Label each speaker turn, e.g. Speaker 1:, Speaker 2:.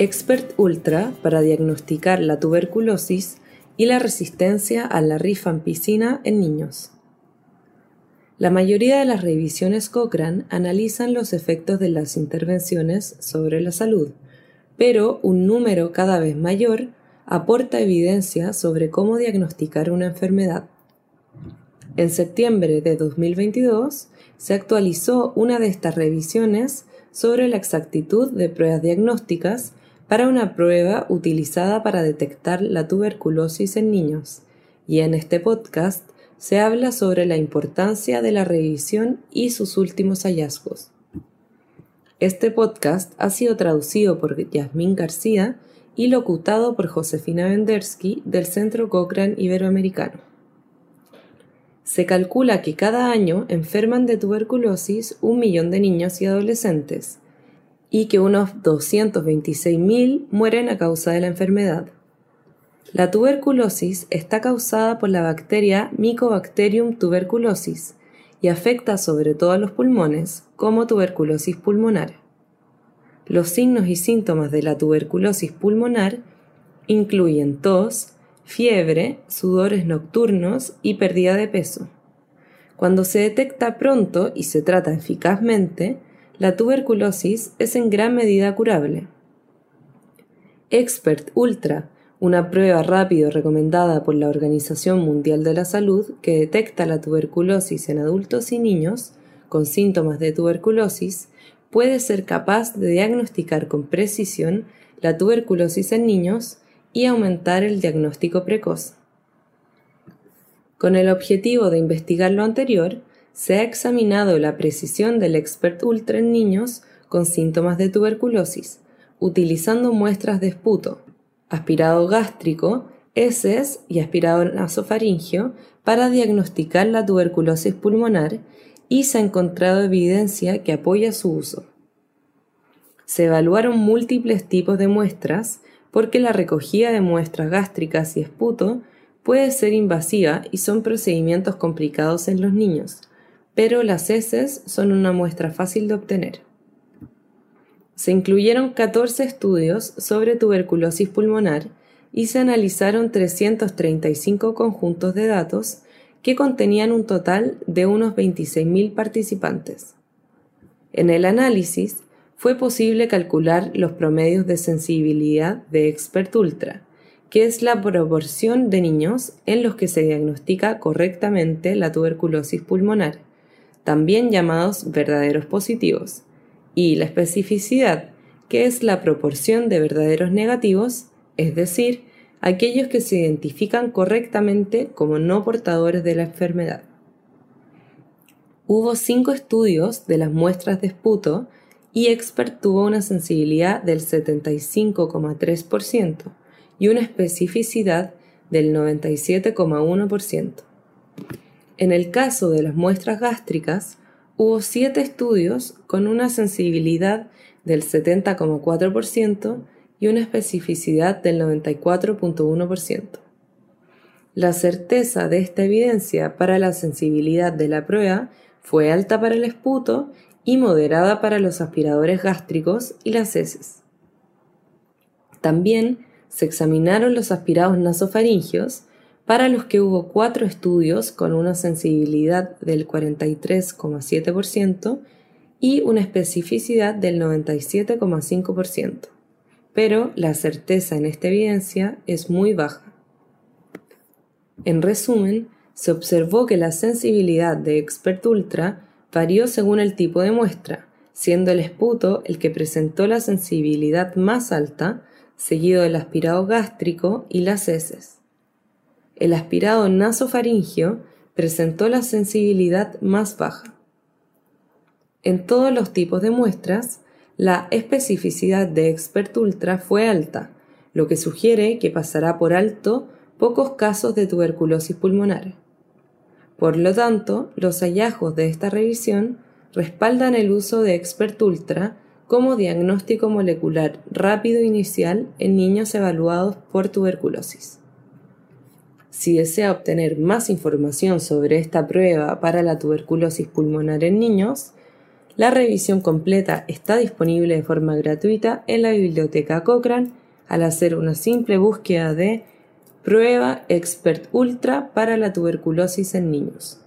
Speaker 1: Expert Ultra para diagnosticar la tuberculosis y la resistencia a la rifampicina en niños. La mayoría de las revisiones Cochrane analizan los efectos de las intervenciones sobre la salud, pero un número cada vez mayor aporta evidencia sobre cómo diagnosticar una enfermedad. En septiembre de 2022 se actualizó una de estas revisiones sobre la exactitud de pruebas diagnósticas para una prueba utilizada para detectar la tuberculosis en niños, y en este podcast se habla sobre la importancia de la revisión y sus últimos hallazgos. Este podcast ha sido traducido por Yasmín García y locutado por Josefina Vendersky del Centro Cochrane Iberoamericano. Se calcula que cada año enferman de tuberculosis un millón de niños y adolescentes y que unos 226.000 mueren a causa de la enfermedad. La tuberculosis está causada por la bacteria Mycobacterium tuberculosis y afecta sobre todo a los pulmones, como tuberculosis pulmonar. Los signos y síntomas de la tuberculosis pulmonar incluyen tos, fiebre, sudores nocturnos y pérdida de peso. Cuando se detecta pronto y se trata eficazmente, la tuberculosis es en gran medida curable. Expert Ultra, una prueba rápida recomendada por la Organización Mundial de la Salud que detecta la tuberculosis en adultos y niños con síntomas de tuberculosis, puede ser capaz de diagnosticar con precisión la tuberculosis en niños y aumentar el diagnóstico precoz. Con el objetivo de investigar lo anterior, se ha examinado la precisión del Expert Ultra en niños con síntomas de tuberculosis, utilizando muestras de esputo, aspirado gástrico, heces y aspirado nasofaringio para diagnosticar la tuberculosis pulmonar y se ha encontrado evidencia que apoya su uso. Se evaluaron múltiples tipos de muestras porque la recogida de muestras gástricas y esputo puede ser invasiva y son procedimientos complicados en los niños, pero las heces son una muestra fácil de obtener. Se incluyeron 14 estudios sobre tuberculosis pulmonar y se analizaron 335 conjuntos de datos que contenían un total de unos 26.000 participantes. En el análisis fue posible calcular los promedios de sensibilidad de Expert Ultra, que es la proporción de niños en los que se diagnostica correctamente la tuberculosis pulmonar, también llamados verdaderos positivos, y la especificidad, que es la proporción de verdaderos negativos, es decir, aquellos que se identifican correctamente como no portadores de la enfermedad. Hubo cinco estudios de las muestras de esputo y Expert tuvo una sensibilidad del 75,3% y una especificidad del 97,1%. En el caso de las muestras gástricas, hubo siete estudios con una sensibilidad del 70,4% y una especificidad del 94.1%. La certeza de esta evidencia para la sensibilidad de la prueba fue alta para el esputo y moderada para los aspiradores gástricos y las heces. También se examinaron los aspirados nasofaringios, para los que hubo cuatro estudios con una sensibilidad del 43,7% y una especificidad del 97,5% pero la certeza en esta evidencia es muy baja. En resumen, se observó que la sensibilidad de Expert Ultra varió según el tipo de muestra, siendo el esputo el que presentó la sensibilidad más alta, seguido del aspirado gástrico y las heces. El aspirado nasofaringio presentó la sensibilidad más baja. En todos los tipos de muestras, la especificidad de Expert Ultra fue alta, lo que sugiere que pasará por alto pocos casos de tuberculosis pulmonar. Por lo tanto, los hallazgos de esta revisión respaldan el uso de Expert Ultra como diagnóstico molecular rápido inicial en niños evaluados por tuberculosis. Si desea obtener más información sobre esta prueba para la tuberculosis pulmonar en niños, La revisión completa está disponible de forma gratuita en la biblioteca Cochrane al hacer una simple búsqueda de Prueba Expert Ultra para la tuberculosis en niños.